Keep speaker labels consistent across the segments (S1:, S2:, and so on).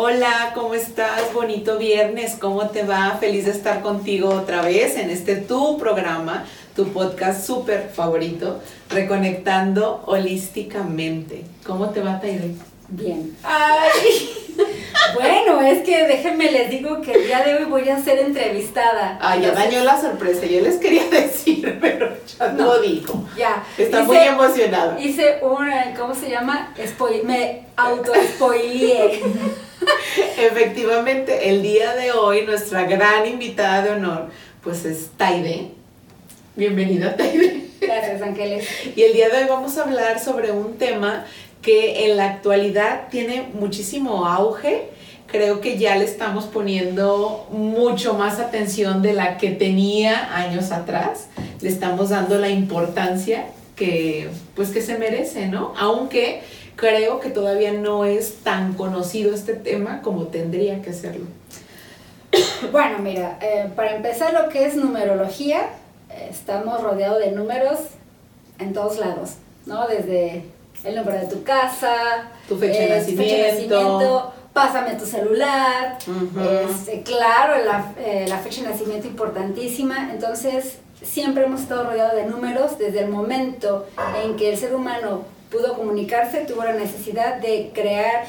S1: Hola, ¿cómo estás? Bonito viernes, ¿cómo te va? Feliz de estar contigo otra vez en este tu programa, tu podcast súper favorito, Reconectando Holísticamente. ¿Cómo te va, Taide?
S2: Bien. Ay. Bueno, es que déjenme les digo que el día de hoy voy a ser entrevistada.
S1: Ay, ya dañó la sorpresa. Yo les quería decir, pero ya no, lo dijo.
S2: Ya.
S1: Está muy emocionada.
S2: Hice un, ¿cómo se llama? me auto-spoileé.
S1: Efectivamente, el día de hoy nuestra gran invitada de honor, pues es Taide. Bienvenida, Taide.
S2: Gracias, Ángeles.
S1: Y el día de hoy vamos a hablar sobre un tema que en la actualidad tiene muchísimo auge. Creo que ya le estamos poniendo mucho más atención de la que tenía años atrás. Le estamos dando la importancia que pues que se merece, ¿no? Aunque creo que todavía no es tan conocido este tema como tendría que serlo.
S2: Bueno, mira, eh, para empezar lo que es numerología, estamos rodeados de números en todos lados, ¿no? Desde el nombre de tu casa,
S1: tu fecha, de, nacimiento.
S2: pásame tu celular, este, claro, la, eh, la, fecha de nacimiento importantísima, entonces siempre hemos estado rodeados de números desde el momento en que el ser humano pudo comunicarse, tuvo la necesidad de crear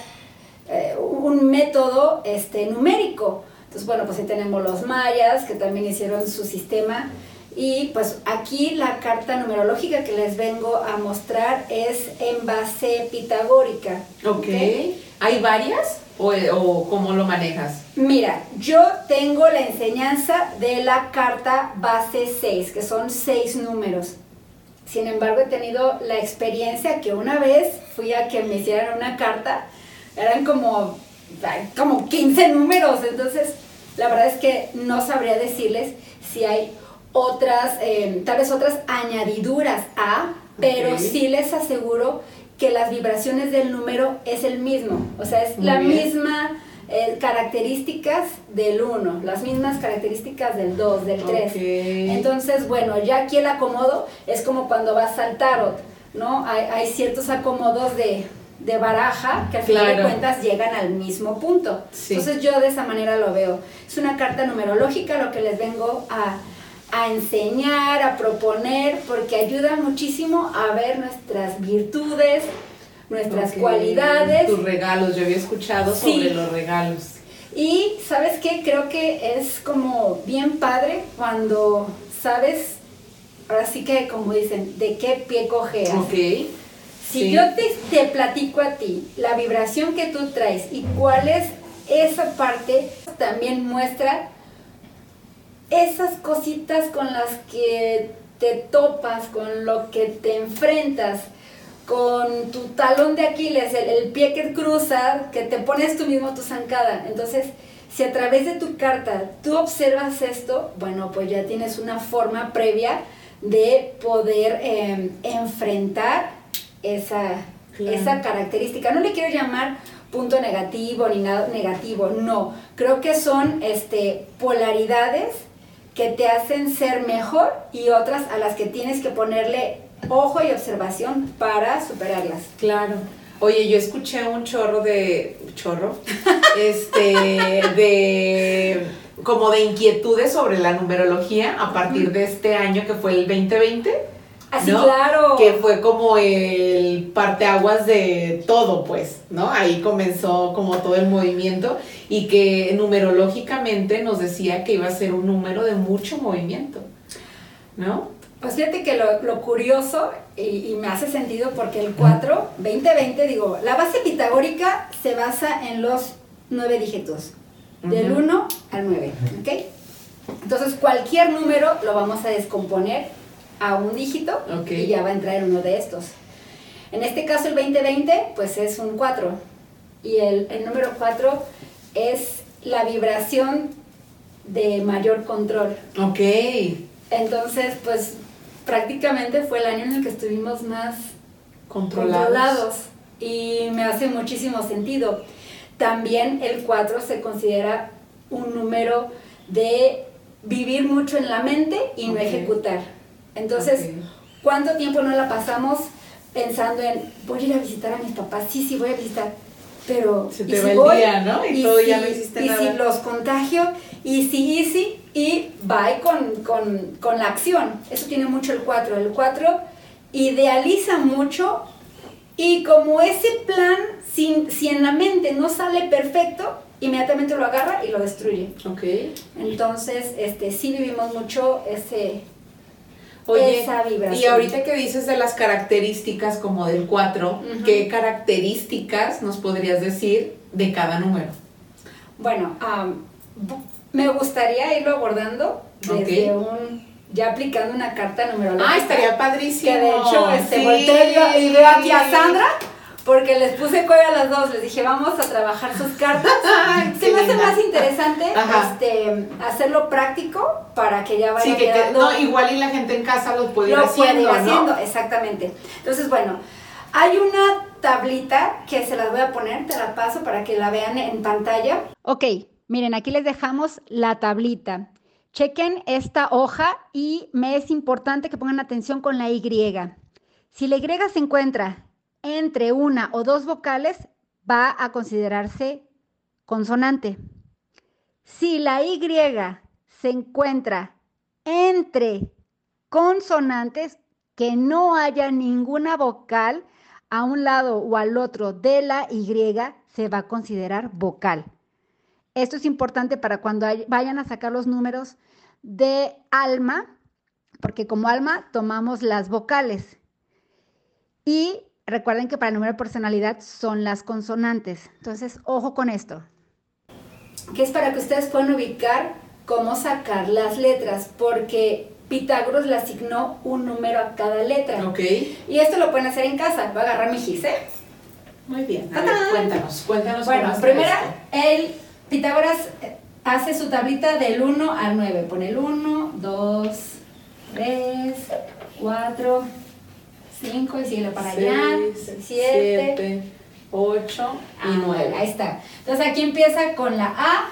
S2: eh, un método este, numérico. Entonces, bueno, pues ahí tenemos los mayas que también hicieron su sistema y pues aquí la carta numerológica que les vengo a mostrar es en base pitagórica.
S1: Ok. ¿Hay varias o, o, cómo lo manejas?
S2: Mira, yo tengo la enseñanza de la carta base 6, que son seis números. Sin embargo, he tenido la experiencia que una vez fui a que me hicieran una carta, eran como, como 15 números, entonces la verdad es que no sabría decirles si hay otras, eh, tal vez otras añadiduras a, pero sí les aseguro que las vibraciones del número es el mismo, o sea, es la misma eh, características del 1, las mismas características del 2, del 3. Entonces, bueno, ya aquí el acomodo es como cuando vas al tarot, ¿no? Hay, hay ciertos acomodos de, de baraja que al final de cuentas llegan al mismo punto. Entonces yo de esa manera lo veo. Es una carta numerológica lo que les vengo a a enseñar, a proponer, porque ayuda muchísimo a ver nuestras virtudes, nuestras cualidades.
S1: Tus regalos, yo había escuchado sobre los regalos.
S2: Y sabes qué, creo que es como bien padre cuando sabes, ahora sí que como dicen, de qué pie cojeas.
S1: Ok.
S2: Si yo te, te platico a ti la vibración que tú traes y cuál es esa parte, también muestra esas cositas con las que te topas, con lo que te enfrentas, con tu talón de Aquiles, el, pie que cruza, que te pones tú mismo tu zancada. Entonces, si a través de tu carta tú observas esto, bueno, pues ya tienes una forma previa de poder em, enfrentar esa, esa característica. No le quiero llamar punto negativo ni nada negativo, no. Creo que son este, polaridades que te hacen ser mejor y otras a las que tienes que ponerle ojo y observación para superarlas.
S1: Claro. Oye, yo escuché un chorro de chorro, este, de como de inquietudes sobre la numerología a partir de este año que fue el 2020
S2: Así, claro.
S1: Que fue como el parteaguas de todo, pues, ¿no? Ahí comenzó como todo el movimiento y que numerológicamente nos decía que iba a ser un número de mucho movimiento, ¿no?
S2: Pues fíjate que lo, curioso, y, me hace sentido porque el 4, 2020, digo, la base pitagórica se basa en los nueve dígitos, del 1 al 9, ¿ok? Entonces cualquier número lo vamos a descomponer a un dígito y ya va a entrar en uno de estos. En este caso el 2020 pues es un 4 y el, el número 4 es la vibración de mayor control.
S1: Ok.
S2: Entonces pues prácticamente fue el año en el que estuvimos más
S1: controlados.
S2: controlados y me hace muchísimo sentido. También el 4 se considera un número de vivir mucho en la mente y no ejecutar. Entonces, ¿cuánto tiempo no la pasamos pensando en, voy a ir a visitar a mis papás? Sí, sí, voy a visitar. pero
S1: Se
S2: ¿y
S1: te
S2: si
S1: va el
S2: voy?
S1: día, ¿no? Y todo ya no hiciste
S2: y
S1: nada.
S2: si los contagio, y si, y si, y va con, con, con la acción. Eso tiene mucho el 4. El 4 idealiza mucho y como ese plan, si, si en la mente no sale perfecto, inmediatamente lo agarra y lo destruye.
S1: Ok.
S2: Entonces, este, sí vivimos mucho ese,
S1: Oye,
S2: esa vibración.
S1: y ahorita que dices de las características como del 4,
S2: Ujú.
S1: ¿qué características nos podrías decir de cada número?
S2: Bueno, bu- me gustaría irlo abordando desde un, ya aplicando una carta numerológica.
S1: Ah, estaría padrísimo.
S2: Que de hecho, este,
S1: Sí.
S2: y veo aquí a Sandra, porque les puse cuello a las dos, les dije, vamos a trabajar sus cartas. Se
S1: qué
S2: me hace más interesante
S1: Ajá.
S2: este, hacerlo práctico para que ya vaya
S1: Sí, que te-
S2: quedando
S1: no, igual y la gente en casa lo puede ir
S2: lo puede
S1: haciendo,
S2: ir haciendo,
S1: ¿no?
S2: exactamente. Entonces, bueno, hay una tablita que se las voy a poner, te la paso para que la vean en pantalla. Ok, miren, aquí les dejamos la tablita. Chequen esta hoja y me es importante que pongan atención con la Y. Si la Y se encuentra entre una o dos vocales, va a considerarse consonante. Si la Y se encuentra entre consonantes, que no haya ninguna vocal a un lado o al otro de la Y, se va a considerar vocal. Esto es importante para cuando vayan a sacar los números de alma, porque como alma tomamos las vocales. Y recuerden que para el número de personalidad son las consonantes. Entonces, ojo con esto. Que es para que ustedes puedan ubicar cómo sacar las letras, porque Pitágoras le asignó un número a cada letra.
S1: Ok.
S2: Y esto lo pueden hacer en casa. Voy a agarrar mi gis, ¿eh?
S1: Muy bien. A ver,
S2: ¡Tatán!
S1: cuéntanos, cuéntanos
S2: Bueno, primera, el Pitágoras eh, hace su tablita del 1 al 9. Pone el 1, 2, 3, 4, 5 y sigue para allá.
S1: Seis,
S2: 7.
S1: siete, ocho y nueve.
S2: Ahí está. Entonces aquí empieza con la A,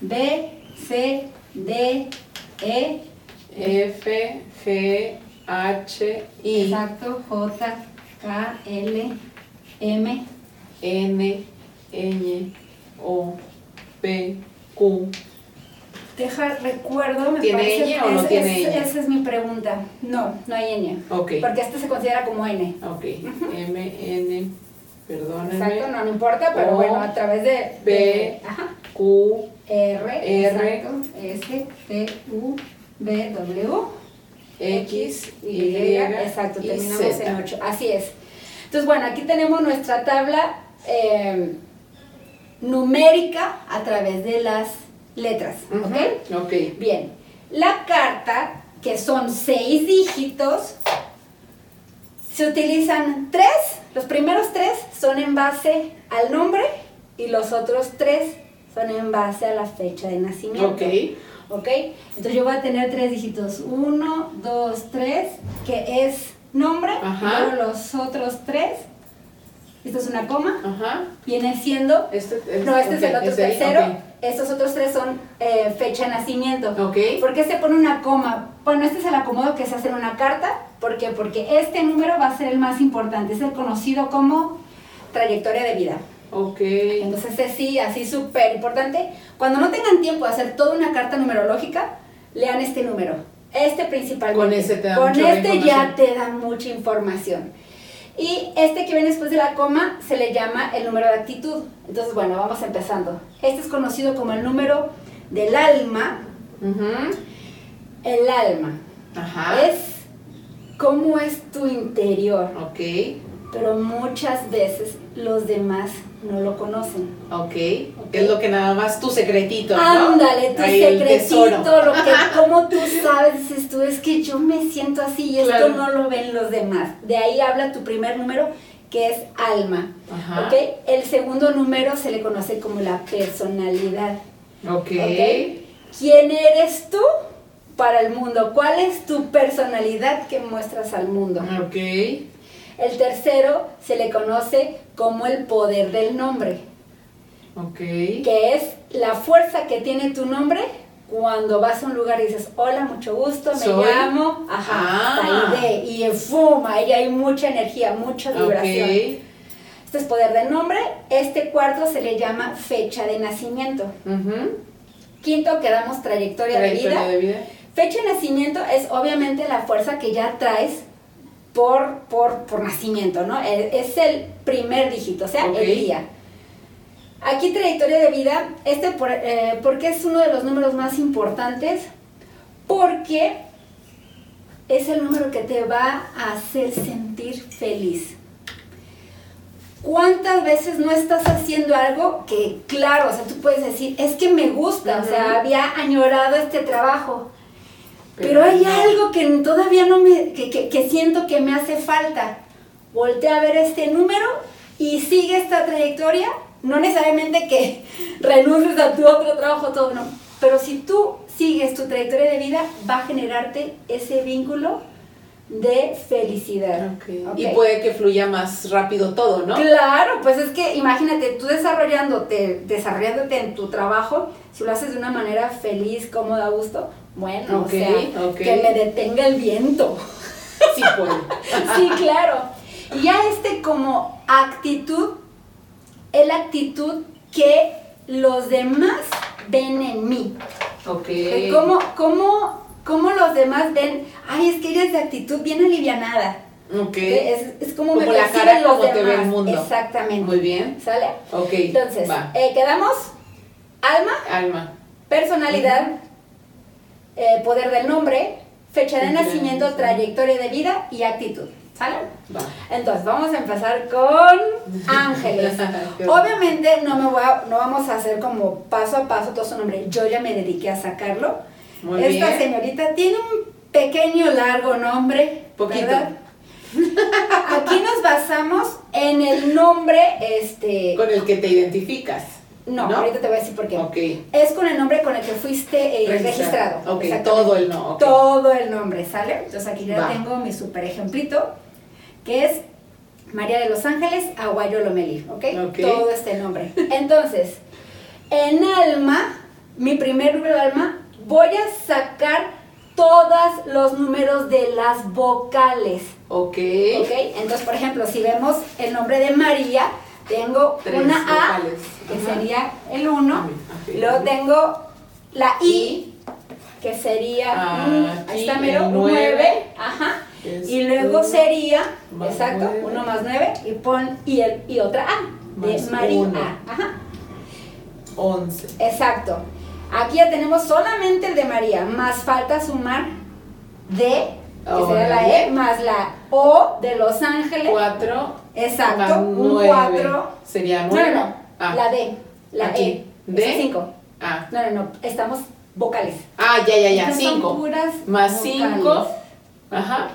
S2: B, C, D, E.
S1: F, G, H, I,
S2: Exacto. J, K, L, M.
S1: N, Ñ, O, P, Q.
S2: Deja, recuerdo, me
S1: ¿Tiene
S2: parece
S1: ñ o no
S2: es-
S1: tiene
S2: es-
S1: ñ?
S2: Esa es mi pregunta. No, no hay ñ.
S1: Ok.
S2: Porque este se considera como N.
S1: Ok. M, N, perdónenme.
S2: Exacto, no, no importa, pero
S1: O,
S2: bueno, a través de,
S1: B,
S2: de- ajá,
S1: Q,
S2: R,
S1: R,
S2: exacto, S, T, U, B, W,
S1: X,
S2: Y,
S1: Y,
S2: exacto,
S1: y
S2: terminamos
S1: Z.
S2: en 8, así es. Entonces, bueno, aquí tenemos nuestra tabla eh, numérica a través de las letras, ¿ok?
S1: Ujú, Ok.
S2: Bien, la carta, que son seis dígitos, se utilizan tres, los primeros tres son en base al nombre y los otros tres son en base a la fecha de nacimiento.
S1: Ok.
S2: ¿Ok? Entonces yo voy a tener tres dígitos, uno, dos, tres, que es nombre,
S1: Ajá.
S2: y luego los otros tres, esto es una coma,
S1: Ajá.
S2: viene siendo
S1: Este, es-
S2: no, este es el
S1: ok,
S2: otro tercero.
S1: ok.
S2: Estos otros tres son eh, fecha de nacimiento.
S1: Ok.
S2: ¿Por qué se pone una coma? Bueno, este es el acomodo que se hace en una carta. ¿Por qué? Porque este número va a ser el más importante. Es el conocido como trayectoria de vida.
S1: Ok.
S2: Entonces, este sí, así súper importante. Cuando no tengan tiempo de hacer toda una carta numerológica, lean este número. Este principalmente.
S1: Con ese te da
S2: Con este ya te da mucha información. Y este que viene después de la coma se le llama el número de actitud. Entonces, bueno, vamos empezando. Este es conocido como el número del alma. El alma
S1: Ajá.
S2: es cómo es tu interior,
S1: Ok.
S2: pero muchas veces los demás no lo conocen.
S1: Ok. Es lo que nada más tu secretito, ¿no?
S2: Ándale, tu
S1: Ahí
S2: secretito, lo que como tú sabes, dices tú, es que yo me siento así y esto no lo ven los demás. De ahí habla tu primer número, que es alma.
S1: Ajá.
S2: ¿Ok? El segundo número se le conoce como la personalidad.
S1: Ok.
S2: ¿Ok? ¿Quién eres tú para el mundo? ¿Cuál es tu personalidad que muestras al mundo?
S1: Ok.
S2: El tercero se le conoce como el poder del nombre,
S1: Ok.
S2: que es la fuerza que tiene tu nombre cuando vas a un lugar y dices, hola, mucho gusto, me
S1: Soy.
S2: llamo, ajá,
S1: Ah.
S2: ahí de, y fuma, ahí hay mucha energía, mucha vibración. Este es poder del nombre. Este cuarto se le llama fecha de nacimiento. Quinto, quedamos trayectoria,
S1: Trayectoria
S2: de vida.
S1: de vida.
S2: Fecha de nacimiento es obviamente la fuerza que ya traes por, por, por nacimiento, ¿no? Es, es el primer dígito, o sea, el día. Aquí trayectoria de vida, este por, eh, porque es uno de los números más importantes, porque es el número que te va a hacer sentir feliz. ¿Cuántas veces no estás haciendo algo que, claro, o sea, tú puedes decir, es que me gusta, o sea, había añorado este trabajo, pero,
S1: Pero
S2: hay
S1: no.
S2: algo que todavía no me, que, que- que siento que me hace falta. Voltea a ver este número y sigue esta trayectoria, no necesariamente que renuncies a tu otro trabajo, todo, no. Pero si tú sigues tu trayectoria de vida, va a generarte ese vínculo de felicidad.
S1: Y puede que fluya más rápido todo, ¿no?
S2: Claro, pues es que imagínate, tú desarrollándote, desarrollándote en tu trabajo, si lo haces de una manera feliz, cómoda, a gusto, bueno,
S1: Ok,
S2: o sea, que me detenga el viento.
S1: Sí puede.
S2: sí, claro. Y ya este como actitud, es la actitud que los demás ven en mí.
S1: Ok.
S2: ¿Cómo, cómo, cómo los demás ven? Ay, es que eres de actitud bien alivianada.
S1: Ok.
S2: Es, es como,
S1: Como
S2: me
S1: la cara
S2: los
S1: como te ve el
S2: demás.
S1: mundo.
S2: Exactamente.
S1: Muy bien.
S2: ¿Sale?
S1: Ok.
S2: Entonces, eh, quedamos alma,
S1: Alma.
S2: personalidad, eh, poder del nombre, fecha de nacimiento. trayectoria de vida y actitud. ¿Sale?
S1: Va.
S2: Entonces, vamos a empezar con ángeles. Obviamente no me voy a- no vamos a hacer como paso a paso todo su nombre. Yo ya me dediqué a sacarlo.
S1: Muy
S2: Esta
S1: bien.
S2: señorita tiene un pequeño largo nombre,
S1: Poquito.
S2: ¿verdad? Aquí nos basamos en el nombre, este,
S1: Con el que te identificas.
S2: no,
S1: ¿no?
S2: ahorita te voy a decir por qué. Es con el nombre con el que fuiste eh, registrado.
S1: Ok, todo el no. ok.
S2: Todo el nombre, ¿sale? Entonces aquí ya
S1: Va.
S2: tengo mi super ejemplito, que es María de los Ángeles Aguayo Lomelí, ¿ok? Todo este nombre. Entonces, en alma, mi primer número de alma, voy a sacar todos los números de las vocales.
S1: Ok.
S2: ¿Ok? Entonces, por ejemplo, si vemos el nombre de María, tengo
S1: Tres
S2: una A,
S1: vocales.
S2: que
S1: Ajá.
S2: sería el 1.
S1: Ok.
S2: Luego tengo la I, que sería,
S1: Ah,
S2: mm, ahí está mero,
S1: el
S2: un
S1: nueve.
S2: 9. Ajá.
S1: Es
S2: Y luego sería,
S1: más
S2: exacto,
S1: nueve.
S2: 1 más 9, y pon, y, el, y otra A, de
S1: Más
S2: María.
S1: uno.
S2: Ajá.
S1: 11.
S2: Exacto. Aquí ya tenemos solamente el de María, más falta sumar D, que sería la. E, más la O de Los Ángeles.
S1: 4.
S2: Exacto, un 4.
S1: Sería
S2: No,
S1: 9.
S2: no, no, la D, la
S1: Aquí.
S2: E.
S1: D.
S2: 5.
S1: Ah.
S2: No, no, no, estamos vocales.
S1: Ah, ya, ya, ya.
S2: Estas son
S1: 5.
S2: puras
S1: Más
S2: vocales.
S1: 5. Ajá.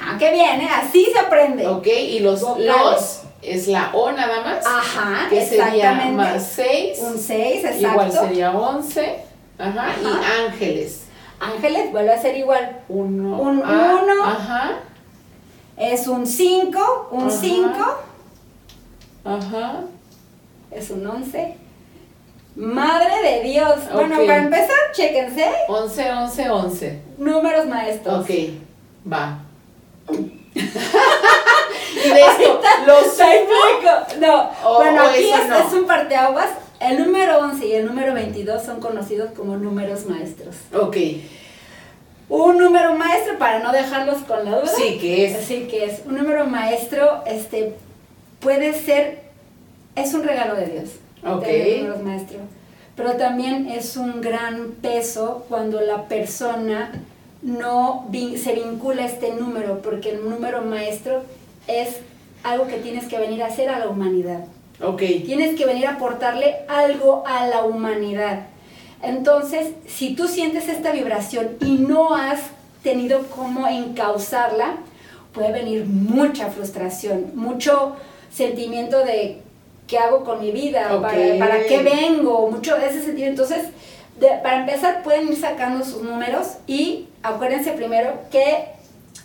S2: Ajá, qué bien, ¿eh? Así se aprende.
S1: Ok, y los
S2: Vocales.
S1: los es la O nada más.
S2: Ajá,
S1: que sería
S2: exactamente.
S1: más 6.
S2: Un 6, exacto.
S1: Igual sería 11. Ajá.
S2: Ajá.
S1: Y ángeles.
S2: Ángeles vuelve a ser igual.
S1: 1.
S2: Un uno.
S1: Ajá.
S2: Es un 5, un
S1: Ajá.
S2: 5,
S1: Ajá.
S2: es un 11. Madre de Dios. Bueno,
S1: Ok.
S2: para empezar, chéquense.
S1: 11, 11, 11.
S2: Números maestros.
S1: Ok, va. Y de esto, los
S2: explico. No,
S1: O-
S2: bueno,
S1: o
S2: aquí es,
S1: no.
S2: es un parteaguas. El número 11 y el número 22 son conocidos como números maestros.
S1: Ok,
S2: Un número maestro, para no dejarlos con la duda.
S1: sí, que es.
S2: Así que es un número maestro, este, puede ser, es un regalo de Dios.
S1: Ok.
S2: tener números maestros. Pero también es un gran peso cuando la persona no vin- se vincula este número, porque el número maestro es algo que tienes que venir a hacer a la humanidad.
S1: Ok,
S2: Tienes que venir a aportarle algo a la humanidad. Entonces, si tú sientes esta vibración y no has tenido cómo encauzarla, puede venir mucha frustración, mucho sentimiento de qué hago con mi vida. ¿Para, para qué vengo, mucho de ese sentimiento. Entonces, de- para empezar, pueden ir sacando sus números y acuérdense primero que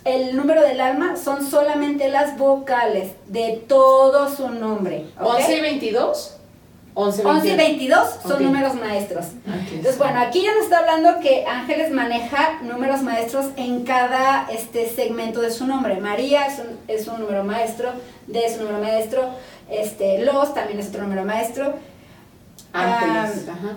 S2: el número del alma son solamente las vocales de todo su nombre. ¿ok?
S1: 11 y 22. 11,
S2: 11 y 22 son números maestros.
S1: Aquí
S2: Entonces, bueno, aquí ya nos está hablando que Ángeles maneja números maestros en cada este segmento de su nombre. María es un, es un número maestro, D es un número maestro, este, Los también es otro número maestro.
S1: Ángeles, ajá.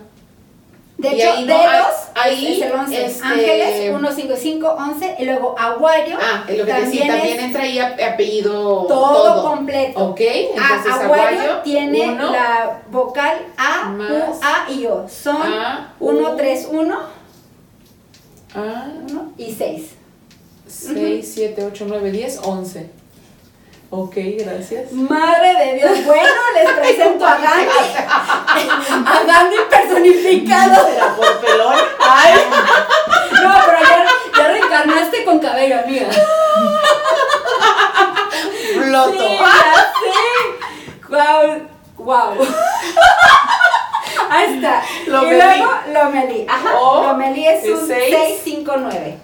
S2: De
S1: Y
S2: hecho,
S1: ahí no,
S2: D2
S1: ahí,
S2: es el 11.
S1: este-
S2: Ángeles, 1, 5, 5, 11. Y luego Aguayo.
S1: Ah, es lo que decía, también entra ahí ap- apellido
S2: todo, completo.
S1: Ok, entonces
S2: A- Aguayo
S1: Aguayo
S2: tiene
S1: uno,
S2: la vocal A. U, A y O. Son
S1: A,
S2: 1,
S1: U.
S2: 3, 1,
S1: A,
S2: 1 y 6.
S1: 6, 7, 8, 9, 10, 11. Ok, gracias.
S2: Madre de Dios, bueno, les presento a Gandhi. a Gandhi personificado.
S1: ¿Será por pelón? Ay,
S2: No, pero ya, ya reencarnaste con cabello, amiga.
S1: floto.
S2: Sí, ya sé. Wow, wow. Ahí está.
S1: Lomelí.
S2: Y luego Lomelí. Ajá.
S1: O
S2: Lomelí es un
S1: seis.
S2: 6, 5, 9.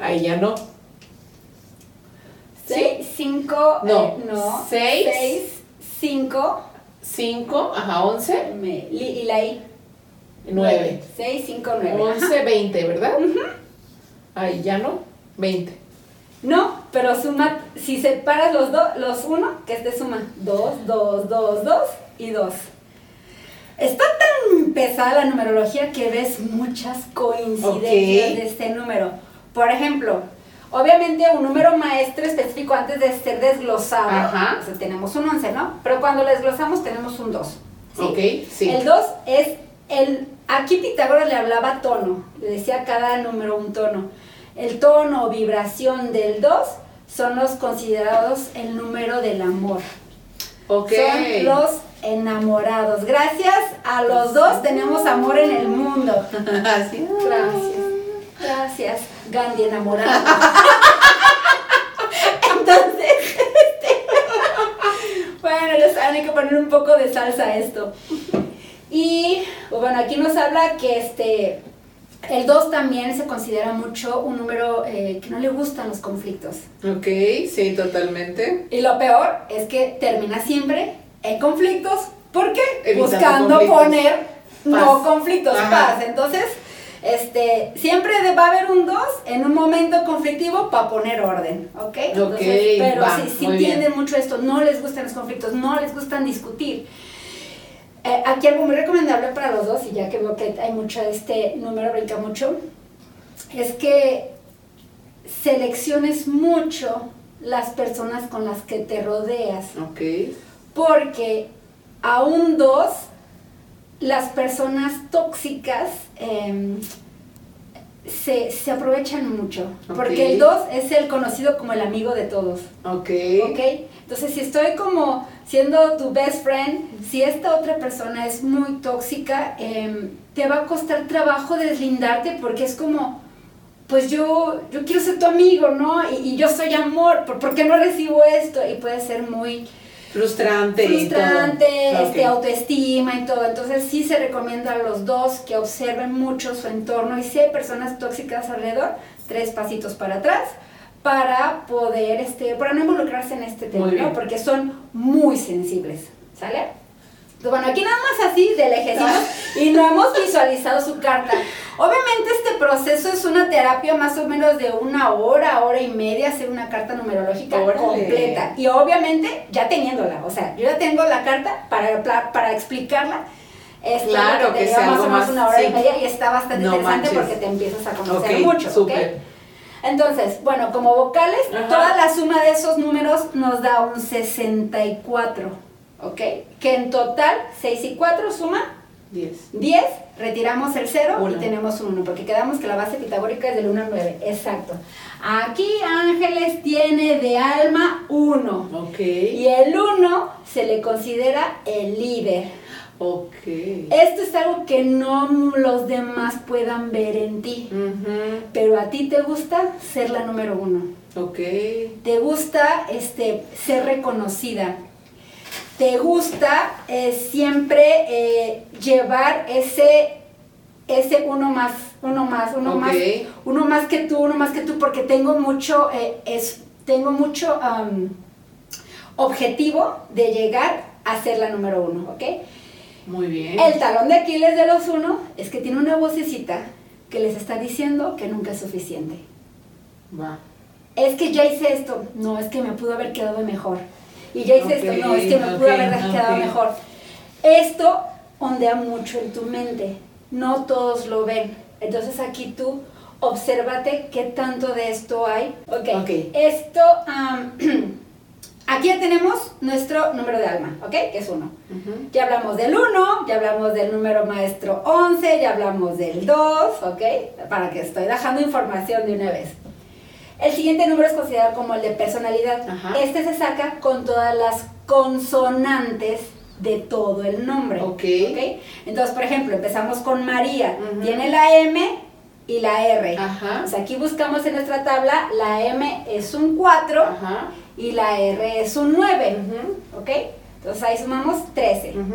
S1: Ahí ya no.
S2: 6, 5,
S1: No.
S2: no.
S1: Seis.
S2: 6, 5.
S1: 5, ajá, 11,
S2: Y la I.
S1: 9.
S2: 6, 5, 9.
S1: 11, 20, ¿verdad? Ahí ya no. 20.
S2: No, pero suma, si separas los dos, los uno, que este suma 2, 2, 2, 2 y 2. Está tan pesada la numerología que ves muchas coincidencias de este número. Por ejemplo, obviamente un número maestro específico antes de ser desglosado,
S1: Ajá.
S2: o sea, tenemos un 11, ¿no? Pero cuando lo desglosamos tenemos un 2. ¿sí?
S1: Ok, sí.
S2: El 2 es el. Aquí Pitágoras le hablaba tono, le decía cada número un tono. El tono o vibración del 2 son los considerados el número del amor.
S1: Ok.
S2: Son los enamorados. Gracias a los dos tenemos amor en el mundo.
S1: Así.
S2: Gracias. Gracias, Gandhi enamorado. Entonces, este, bueno, saben, hay que poner un poco de salsa a esto. Y pues, bueno, aquí nos habla que este el 2 también se considera mucho un número eh, que no le gustan los conflictos.
S1: Ok, sí, totalmente.
S2: Y lo peor es que termina siempre en conflictos. ¿Por qué?
S1: Evitando
S2: Buscando
S1: conflictos.
S2: poner no conflictos,
S1: Ajá.
S2: paz. Entonces, este, siempre va a haber un 2 en un momento conflictivo para poner orden, ¿ok? Entonces, pero
S1: va,
S2: si, si
S1: muy bien.
S2: entienden mucho esto, no les gustan los conflictos, no les gustan discutir. Eh, aquí algo muy recomendable para los dos, y ya que veo que hay mucho, este número brinca mucho, es que selecciones mucho las personas con las que te rodeas,
S1: Ok.
S2: porque a un dos, las personas tóxicas em, se, se aprovechan mucho, porque el dos es el conocido como el amigo de todos.
S1: Ok.
S2: ¿Ok? Entonces, si estoy como siendo tu best friend, si esta otra persona es muy tóxica, em, te va a costar trabajo deslindarte porque es como, pues yo, yo quiero ser tu amigo, ¿no? Y, y yo soy amor, ¿por, por qué no recibo esto? Y puede ser muy
S1: Frustrante. y todo.
S2: este, autoestima y todo. Entonces sí se recomienda a los dos que observen mucho su entorno y si hay personas tóxicas alrededor, tres pasitos para atrás para poder, este, para no involucrarse en este tema. ¿no? Porque son muy sensibles, ¿sale? Bueno, aquí nada más así de lejecitos y no hemos visualizado su carta. Obviamente este proceso es una terapia más o menos de una hora, hora y media, hacer una carta numerológica
S1: Órale.
S2: completa. Y obviamente ya teniéndola, o sea, yo ya tengo la carta para, para, explicarla. Este,
S1: Claro, que
S2: lleva
S1: sea
S2: más o menos una hora
S1: sí.
S2: y media y está bastante
S1: No
S2: interesante
S1: manches.
S2: porque te empiezas a conocer mucho. ¿ok?
S1: súper.
S2: Entonces, bueno, como vocales,
S1: Ajá.
S2: toda la suma de esos números nos da un 64, ¿ok? Que en total, 6 y 4 suma
S1: 10.
S2: 10, retiramos el 0 y
S1: Uno.
S2: tenemos un 1, porque quedamos que la base pitagórica es del 1 al 9, exacto. Aquí Ángeles tiene de alma 1,
S1: Ok.
S2: y el 1 se le considera el líder.
S1: Ok.
S2: Esto es algo que no los demás puedan ver en ti,
S1: Ujú.
S2: pero a ti te gusta ser la número 1.
S1: Ok.
S2: te gusta este, ser reconocida, te gusta eh, siempre eh, llevar ese, ese uno más, uno más, uno más, uno más que tú, uno más que tú, porque tengo mucho, eh, es, tengo mucho am, objetivo de llegar a ser la número uno, ¿ok?
S1: Muy bien.
S2: El talón de Aquiles de los uno es que tiene una vocecita que les está diciendo que nunca es suficiente.
S1: Va.
S2: Es que ya hice esto, no, es que me pudo haber quedado mejor. Y ya hice esto, no, es que me pudo
S1: Ok,
S2: haber quedado
S1: ok.
S2: mejor. Esto ondea mucho en tu mente, no todos lo ven. Entonces aquí tú obsérvate qué tanto de esto hay. Ok, esto, am, aquí ya tenemos nuestro número de alma, ¿ok? Que es uno. Ya hablamos del 1, ya hablamos del número maestro 11, ya hablamos del 2, ¿ok? Para que estoy dejando información de una vez. El siguiente número es considerado como el de personalidad.
S1: Ajá.
S2: Este se saca con todas las consonantes de todo el nombre.
S1: Ok.
S2: Entonces, por ejemplo, empezamos con María. Tiene la M y la R.
S1: Ajá.
S2: O sea, aquí buscamos en nuestra tabla, la M es un 4
S1: Ajá.
S2: y la R es un 9.
S1: Ujú.
S2: ¿Ok? Entonces ahí sumamos 13.
S1: Ujú.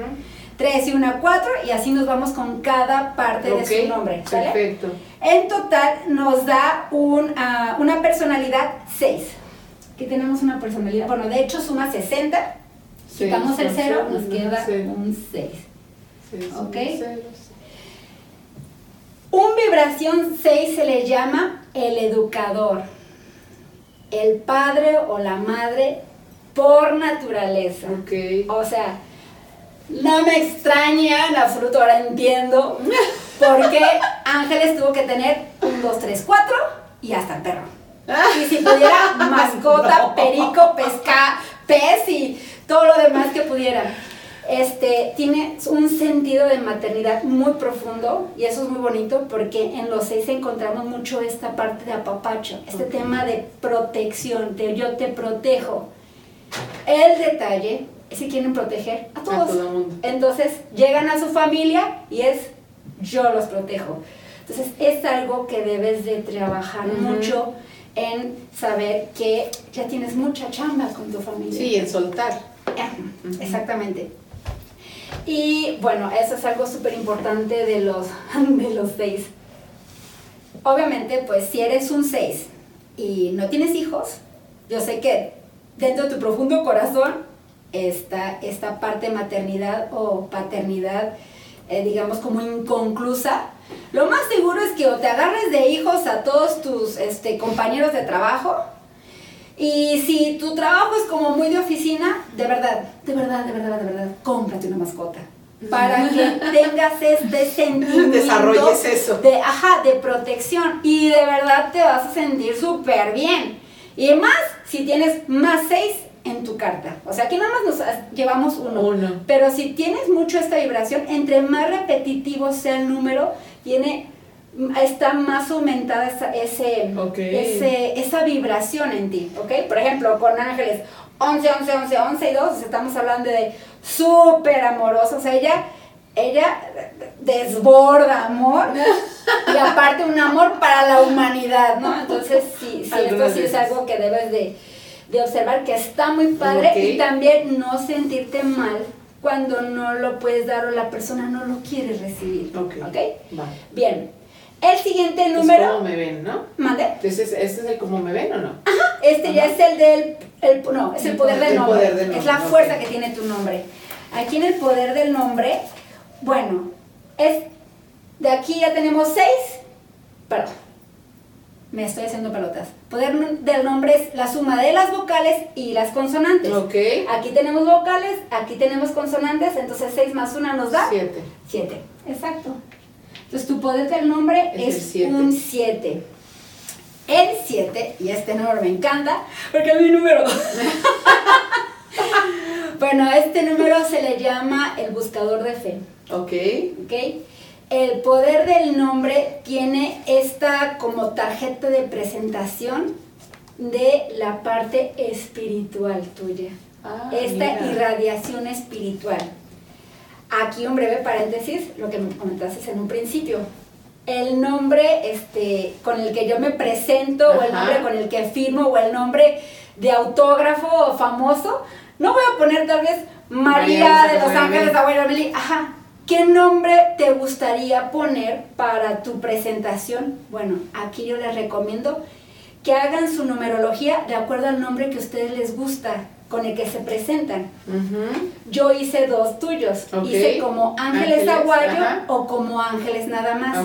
S2: 3 y una 4 y así nos vamos con cada parte de
S1: Ok,
S2: su nombre.
S1: Perfecto.
S2: En total nos da un, ah, una personalidad 6. Aquí tenemos una personalidad, bueno, de hecho suma 60.
S1: Seis
S2: Quitamos el
S1: con
S2: 0,
S1: cero,
S2: nos queda
S1: cero.
S2: un 6.
S1: Seis,
S2: Ok.
S1: ceros.
S2: Un vibración 6 se le llama el educador, el padre o la madre por naturaleza.
S1: Ok.
S2: O sea, no me extraña en absoluto, ahora entiendo por qué Ángeles tuvo que tener un, dos, tres, cuatro y hasta el perro. Y si pudiera, mascota,
S1: No.
S2: perico, pesca, pez y todo lo demás que pudiera. Este, tiene un sentido de maternidad muy profundo y eso es muy bonito porque en los seis encontramos mucho esta parte de apapacho, este tema de protección, de yo te protejo. El detalle que quieren proteger a todos.
S1: todo el mundo.
S2: Entonces llegan a su familia y es yo los protejo. Entonces es algo que debes de trabajar mucho en saber que ya tienes mucha chamba con tu familia.
S1: Sí, en soltar. Ujú.
S2: Exactamente. Y bueno, eso es algo súper importante de los, de los seis. Obviamente, pues si eres un seis y no tienes hijos, yo sé que dentro de tu profundo corazón está esta parte maternidad o paternidad, eh, digamos, como inconclusa. Lo más seguro es que o te agarres de hijos a todos tus este, compañeros de trabajo, y si tu trabajo es como muy de oficina, de verdad, de verdad, de verdad, de verdad, cómprate una mascota. Para que tengas este sentimiento
S1: Desarrolles eso.
S2: de, ajá, de protección. Y de verdad te vas a sentir súper bien. Y más si tienes más seis en tu carta. O sea, aquí nada más nos llevamos uno.
S1: Uno.
S2: Pero si tienes mucho esta vibración, entre más repetitivo sea el número, tiene está más aumentada esa, ese, ese- esa vibración en ti, ¿ok? Por ejemplo, con ángeles 11, 11, 11, 11 y 2, estamos hablando de súper amoroso, o sea, ella, ella desborda amor y aparte un amor para la humanidad, ¿no? Entonces, sí, sí esto sí es algo que debes de, de observar, que está muy padre y también no sentirte mal cuando no lo puedes dar o la persona no lo quiere recibir,
S1: Ok.
S2: Bien. El siguiente
S1: Es
S2: número.
S1: como me ven, ¿no?
S2: Mande.
S1: Entonces, ¿este es el como me ven o no?
S2: Este ya
S1: Ajá.
S2: es el del. el- no, es el poder del
S1: El
S2: nombre.
S1: poder del
S2: Es la fuerza que tiene tu nombre. Aquí en el poder del nombre, bueno, es. De aquí ya tenemos seis. Perdón. Me estoy haciendo pelotas. Poder del nombre es la suma de las vocales y las consonantes.
S1: Ok.
S2: Aquí tenemos vocales, aquí tenemos consonantes, entonces 6 más 1 nos da
S1: Siete.
S2: 7. Exacto. Entonces tu poder del nombre
S1: Es
S2: es,
S1: siete.
S2: un 7. El 7, y este número me encanta, porque es mi número. bueno, a este número se le llama el buscador de fe.
S1: Ok.
S2: ¿ok? El poder del nombre tiene esta como tarjeta de presentación de la parte espiritual tuya.
S1: Ah,
S2: esta
S1: mira.
S2: irradiación espiritual. Aquí un breve paréntesis, lo que me comentaste en un principio. El nombre este, con el que yo me presento o el nombre con el que firmo o el nombre de autógrafo famoso, no voy a poner tal vez María,
S1: María
S2: de Los Ángeles. Abuela Meli. Ajá. ¿Qué nombre te gustaría poner para tu presentación? Bueno, aquí yo les recomiendo que hagan su numerología de acuerdo al nombre que a ustedes les gusta. con el que se presentan. Yo hice dos tuyos. Hice como Ángeles, Aguayo
S1: ajá.
S2: o como Ángeles nada más.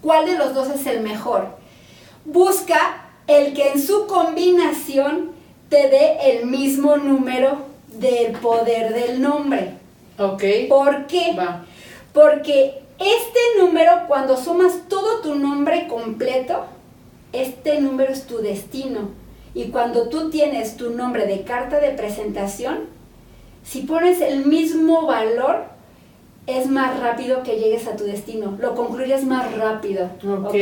S2: ¿Cuál de los dos es el mejor? Busca el que en su combinación te dé el mismo número del poder del nombre.
S1: Ok.
S2: ¿Por qué?
S1: Va.
S2: Porque este número, cuando sumas todo tu nombre completo, este número es tu destino. Y cuando tú tienes tu nombre de carta de presentación, si pones el mismo valor, es más rápido que llegues a tu destino. Lo concluyes más rápido.
S1: Ok.
S2: ¿ok?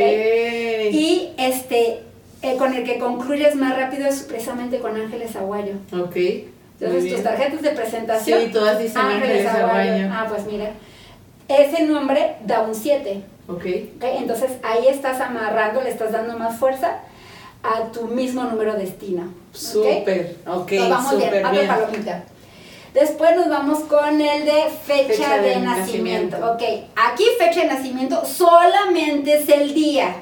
S2: Y este, eh, con el que concluyes más rápido es precisamente con Ángeles Aguayo.
S1: Ok.
S2: Entonces, tus tarjetas de presentación.
S1: Sí, todas dicen Ángeles Aguayo.
S2: Ah, pues mira. Ese nombre da un 7.
S1: Ok.
S2: ¿ok? Entonces ahí estás amarrando, le estás dando más fuerza a tu mismo número destino.
S1: Súper. Ok,
S2: Nos vamos bien, abre
S1: bien.
S2: palomita. Después nos vamos con el de fecha,
S1: Fecha
S2: de,
S1: de
S2: nacimiento.
S1: nacimiento.
S2: Ok, aquí fecha de nacimiento solamente es el día.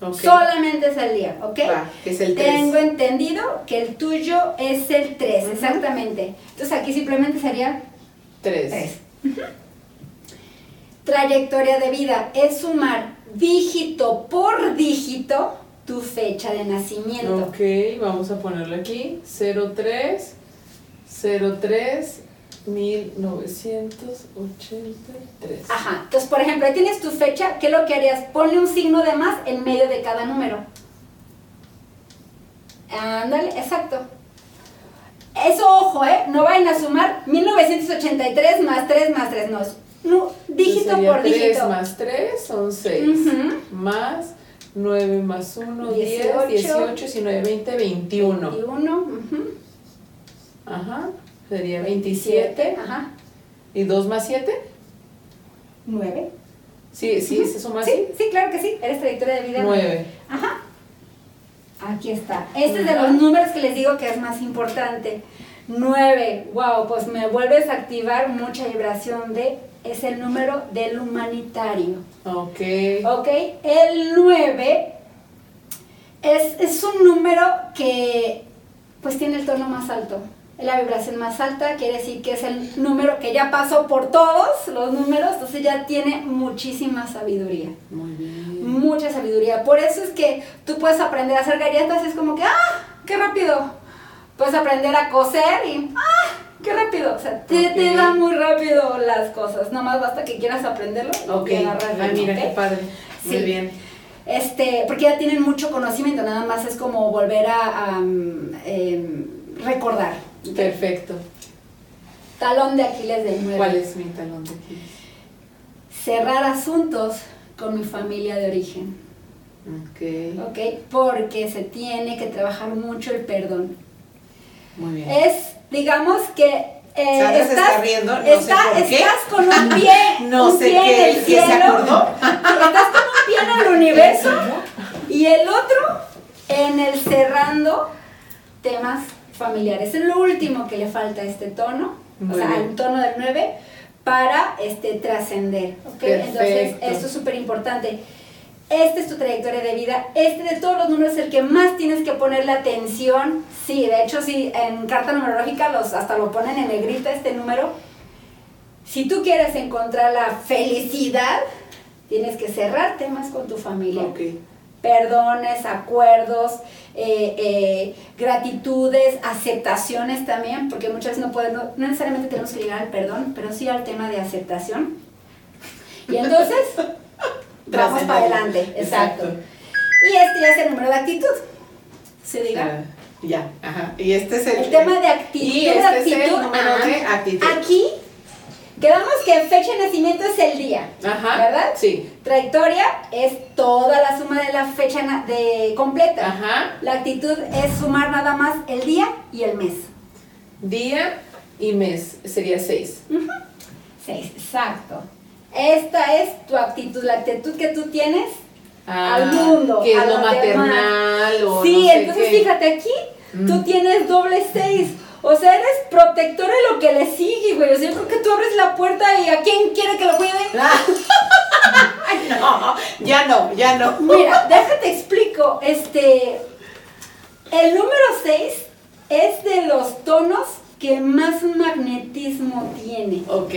S1: Ok.
S2: Solamente es el día, ¿ok?
S1: Va, es el 3.
S2: Tengo entendido que el tuyo es el 3,
S1: Ujú.
S2: exactamente. Entonces aquí simplemente sería
S1: 3.
S2: 3. Trayectoria de vida es sumar dígito por dígito tu fecha de nacimiento.
S1: Ok, vamos a ponerlo aquí. 03 03 1983.
S2: Ajá. Entonces, por ejemplo, ahí tienes tu fecha. ¿Qué es lo que harías? Ponle un signo de más en medio de cada número. Ándale, exacto. Eso, ojo, ¿eh? No vayan a sumar 1983 más 3 más 3. No, es no, dígito por
S1: 3
S2: dígito.
S1: más 3 son 6.
S2: Ujú.
S1: Más 9 más 1,
S2: 18,
S1: 10, 18, 19, 20, 21.
S2: 21. ujú.
S1: Ajá. Sería 27.
S2: Ajá.
S1: ¿Y 2 más 7?
S2: 9.
S1: Sí, sí, se suma
S2: Sí,
S1: así.
S2: sí, claro que sí. Eres trayectoria de vida.
S1: 9.
S2: Ajá. Aquí está. Este es de los números que les digo que es más importante. 9. Wow, pues me vuelves a activar mucha vibración de. Es el número del humanitario.
S1: Ok.
S2: ¿Ok? El 9 es, es un número que pues tiene el tono más alto. La vibración más alta quiere decir que es el número que ya pasó por todos los números, entonces ya tiene muchísima sabiduría
S1: Muy bien.
S2: mucha sabiduría. Por eso es que tú puedes aprender a hacer galletas y es como que, ¡ah! ¡Qué rápido! Puedes aprender a coser y, ¡ah! ¡Qué rápido! O sea, te, te
S1: Ok.
S2: da muy rápido las cosas. Nomás basta que quieras aprenderlo
S1: Ok.
S2: y agarras
S1: Ay, mira qué padre. Muy
S2: Sí.
S1: bien.
S2: Este, porque ya tienen mucho conocimiento, nada más es como volver a, a, em.
S1: Perfecto.
S2: Talón de Aquiles del 9.
S1: ¿Cuál es mi talón de Aquiles?
S2: Cerrar asuntos con mi familia de origen.
S1: Ok.
S2: ¿Ok? Porque se tiene que trabajar mucho el perdón.
S1: Muy bien.
S2: Es, digamos que. eh,
S1: Sandra se está riendo, no sé
S2: está-
S1: por qué.
S2: Estás con un pie,
S1: No
S2: un
S1: sé
S2: pie
S1: qué-
S2: en el
S1: qué se
S2: cielo.
S1: acordó.
S2: Estás con un pie en el universo y el otro en el cerrando temas familiares. Es lo último que le falta a este tono,
S1: Muy
S2: o sea, al tono del 9, para este, trascender. ¿ok? Entonces, esto es súper importante. Esta es tu trayectoria de vida. Este de todos los números es el que más tienes que ponerle atención. Sí, de hecho, sí, en carta numerológica los, hasta lo ponen en negrita este número. Si tú quieres encontrar la felicidad, tienes que cerrar temas con tu familia. Perdones, acuerdos, eh, eh, gratitudes, aceptaciones también, porque muchas veces no podemos, no necesariamente tenemos que llegar al perdón, pero sí al tema de aceptación. Y entonces, vamos para adelante, exacto. Y este ya es el número de actitud. Se diga.
S1: Ah, ya, ajá. Y este es el,
S2: El tema de actitud.
S1: Y este es el
S2: actitud,
S1: número de actitud.
S2: Aquí quedamos que fecha de nacimiento es el día.
S1: Ajá.
S2: ¿Verdad?
S1: Sí.
S2: Trayectoria es toda la suma de la fecha de completa.
S1: Ajá.
S2: La actitud es sumar nada más el día y el mes.
S1: Día y mes sería 6.
S2: Seis, exacto. Esta es tu actitud, la actitud que tú tienes al mundo.
S1: Que
S2: a
S1: es lo maternal
S2: demás.
S1: o
S2: Sí,
S1: no sé
S2: entonces
S1: qué.
S2: fíjate aquí,
S1: Mm.
S2: tú tienes doble seis. O sea, eres protectora de lo que le sigue, güey. O sea, yo creo que tú abres la puerta y a quién quiere que lo cuide.
S1: Ay, no, ya no, ya no.
S2: Mira, déjate explico. Este. El número 6 es de los tonos que más magnetismo tiene.
S1: Ok.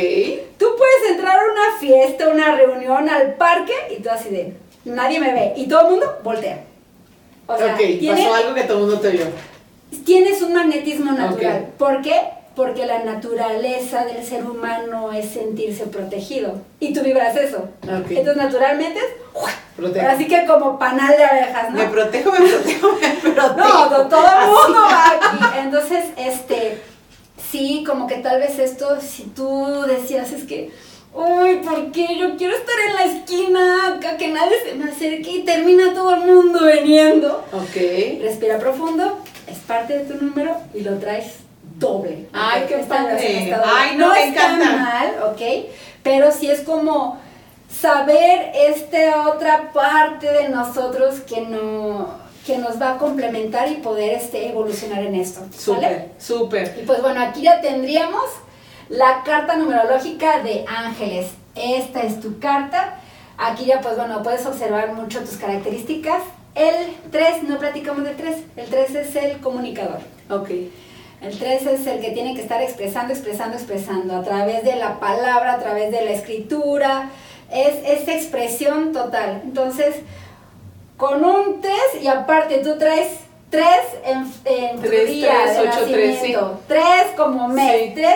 S2: Tú puedes entrar a una fiesta, una reunión, al parque y tú así de, nadie me ve. Y todo el mundo voltea.
S1: O sea, ok, pasó algo que todo el mundo te vio.
S2: Tienes un magnetismo natural. ¿Por qué? Porque la naturaleza del ser humano es sentirse protegido. Y tú vibras eso. Entonces, naturalmente es... Así que como panal de abejas, ¿no?
S1: Me protejo, me protejo, me protejo.
S2: No, todo el mundo va aquí. Entonces, este, sí, como que tal vez esto, si tú decías, es que, uy, ¿por qué? Yo quiero estar en la esquina, acá que nadie se me acerque y termina todo el mundo viniendo.
S1: Ok.
S2: Respira profundo, es parte de tu número y lo traes doble.
S1: Ay, qué padre. Ay, no, me encanta.
S2: mal, ¿ok? Pero sí es como saber esta otra parte de nosotros que no que nos va a complementar y poder este, evolucionar en esto.
S1: Súper, súper.
S2: Y pues bueno, aquí ya tendríamos la carta numerológica de ángeles. Esta es tu carta. Aquí ya pues bueno, puedes observar mucho tus características. El 3, no platicamos del 3, el 3 es el comunicador.
S1: Ok.
S2: El 3 es el que tiene que estar expresando, expresando, expresando, a través de la palabra, a través de la escritura, es esa expresión total. Entonces, con un 3 y aparte tú traes 3 en, en 3, día 3, de 8, 3, 3 como mes, 3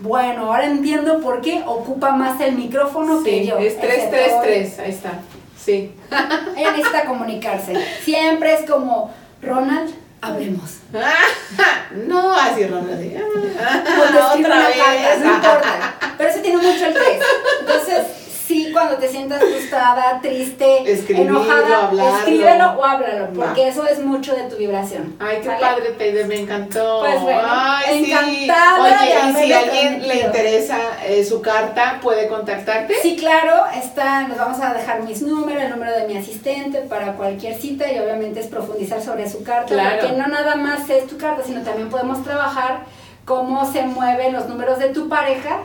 S2: bueno, ahora entiendo por qué ocupa más el micrófono
S1: sí,
S2: que yo.
S1: Es 3, 3, 3, ahí está. Sí.
S2: Ella necesita comunicarse. Siempre es como, Ronald, hablemos.
S1: no, así Ronald.
S2: Ah, otra vez. Carta, no importa. Pero eso tiene mucho el 3. Entonces, sí, cuando te sientas frustrada, triste,
S1: Escribirlo,
S2: enojada,
S1: hablarlo.
S2: escríbelo o háblalo, porque eso es mucho de tu vibración.
S1: Ay, qué padre, Teide, me encantó.
S2: Pues bueno,
S1: Ay,
S2: encantada.
S1: Sí. Oye, y si a alguien le interesa eh, su carta, ¿puede contactarte?
S2: Sí, claro, está, nos vamos a dejar mis números, el número de mi asistente para cualquier cita y obviamente es profundizar sobre su carta,
S1: claro.
S2: porque no nada más es tu carta, sino también podemos trabajar cómo se mueven los números de tu pareja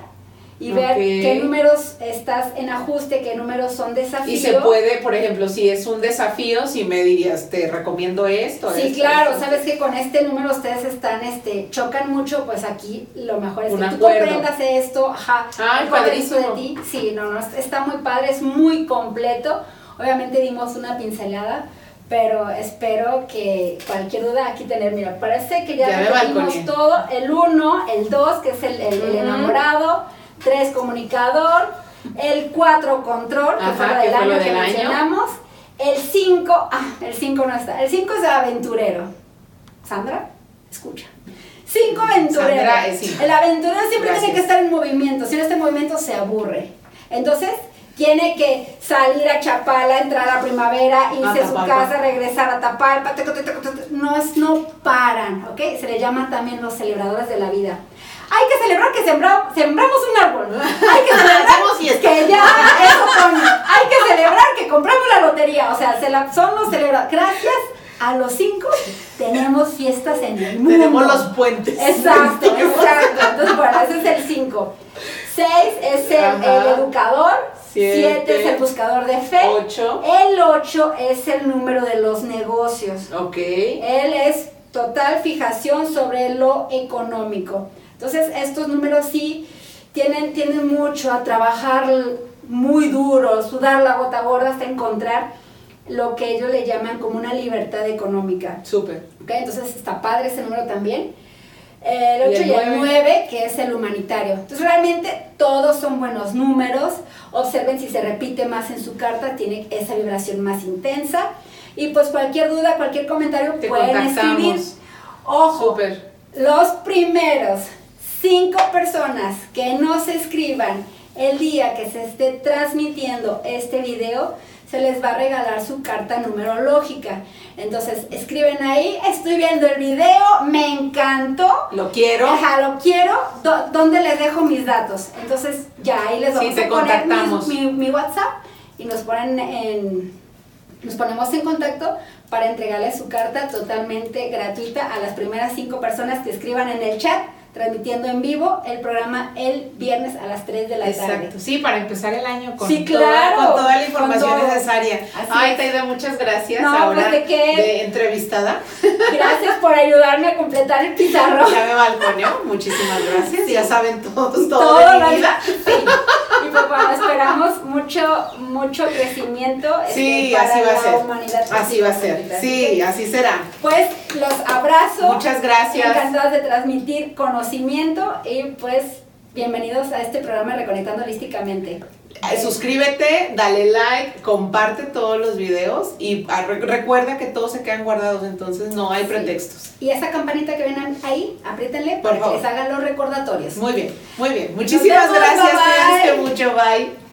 S2: y ver okay. qué números estás en ajuste, qué números son desafíos.
S1: Y se puede, por ejemplo, si es un desafío, si me dirías, te recomiendo esto.
S2: Sí,
S1: esto,
S2: claro,
S1: esto.
S2: sabes que con este número ustedes están, este, chocan mucho, pues aquí lo mejor es
S1: un
S2: que
S1: acuerdo.
S2: tú comprendas esto, ajá,
S1: Ay, padrísimo.
S2: de ti. Sí, no, no, está muy padre, es muy completo. Obviamente dimos una pincelada, pero espero que cualquier duda aquí tener, mira, parece que ya,
S1: ya
S2: todo, el 1, el 2, que es el, el, el -huh. enamorado, 3 comunicador, el 4 control, que
S1: Ajá,
S2: fue del
S1: que
S2: año que mencionamos, el 5, ah, el 5 no está, el 5 es aventurero. Sandra, escucha. 5 aventurero.
S1: Sandra es cinco.
S2: El aventurero siempre
S1: Gracias.
S2: tiene que estar en movimiento, si no este movimiento se aburre. Entonces, tiene que salir a Chapala, entrar a primavera, irse a, a su casa, regresar a Tapalpa, no, no paran, ¿ok? Se le llama también los celebradores de la vida. Hay que celebrar que sembra, sembramos un árbol, hay que celebrar que ya, eso con, hay que celebrar que compramos la lotería, o sea, se la, son los celebrados. Gracias a los cinco tenemos fiestas en el mundo.
S1: Tenemos los puentes.
S2: Exacto, exacto. Entonces, bueno, ese es el 5. 6 es el, el, educador. 7 es el buscador de fe.
S1: 8.
S2: El 8 es el número de los negocios.
S1: Ok.
S2: Él es total fijación sobre lo económico. Entonces, estos números sí tienen, tienen mucho a trabajar muy duro, sudar la gota gorda hasta encontrar lo que ellos le llaman como una libertad económica.
S1: Súper.
S2: ¿Okay? Entonces está padre ese número también. El 8 y el 9, que es el humanitario. Entonces realmente todos son buenos números. Observen si se repite más en su carta, tiene esa vibración más intensa. Y pues cualquier duda, cualquier comentario
S1: Te
S2: pueden escribir. Ojo,
S1: Súper.
S2: los primeros cinco personas que no se escriban el día que se esté transmitiendo este video, se les va a regalar su carta numerológica. Entonces, escriben ahí, estoy viendo el video, me encantó.
S1: Lo quiero.
S2: Ajá, lo quiero. Do, ¿Dónde les dejo mis datos? Entonces, ya ahí les vamos
S1: sí, te
S2: a poner mi, mi, WhatsApp y nos ponen en nos ponemos en contacto para entregarles su carta totalmente gratuita a las primeras cinco personas que escriban en el chat transmitiendo en vivo el programa el viernes a las 3 de la tarde.
S1: Exacto, sí, para empezar el año con,
S2: Sí,
S1: toda,
S2: claro,
S1: con toda la información necesaria.
S2: Así
S1: Ay. Taida, muchas gracias.
S2: No,
S1: Ahora
S2: pues, ¿de qué?
S1: de entrevistada.
S2: Gracias por ayudarme a completar el pizarrón.
S1: Ya me balconeó, muchísimas gracias. Ya saben todos, todo,
S2: Todo
S1: de mi vida.
S2: Sí. Y pues bueno, esperamos mucho, mucho crecimiento
S1: Sí,
S2: este, para
S1: así va a
S2: la
S1: ser.
S2: humanidad.
S1: Así va a ser. Sí, así será.
S2: Pues los abrazo.
S1: Muchas gracias.
S2: Encantados de transmitir conocimiento y pues bienvenidos a este programa Reconectando Holísticamente.
S1: Eh, Suscríbete, dale like, comparte todos los videos y ah, re- recuerda que todos se quedan guardados, entonces no hay
S2: Sí.
S1: pretextos.
S2: Y esa campanita que ven ahí, apriétenle
S1: Por
S2: para que les hagan los recordatorios.
S1: Muy bien, muy bien. Muchísimas
S2: vemos,
S1: gracias,
S2: bye,
S1: mucho, bye.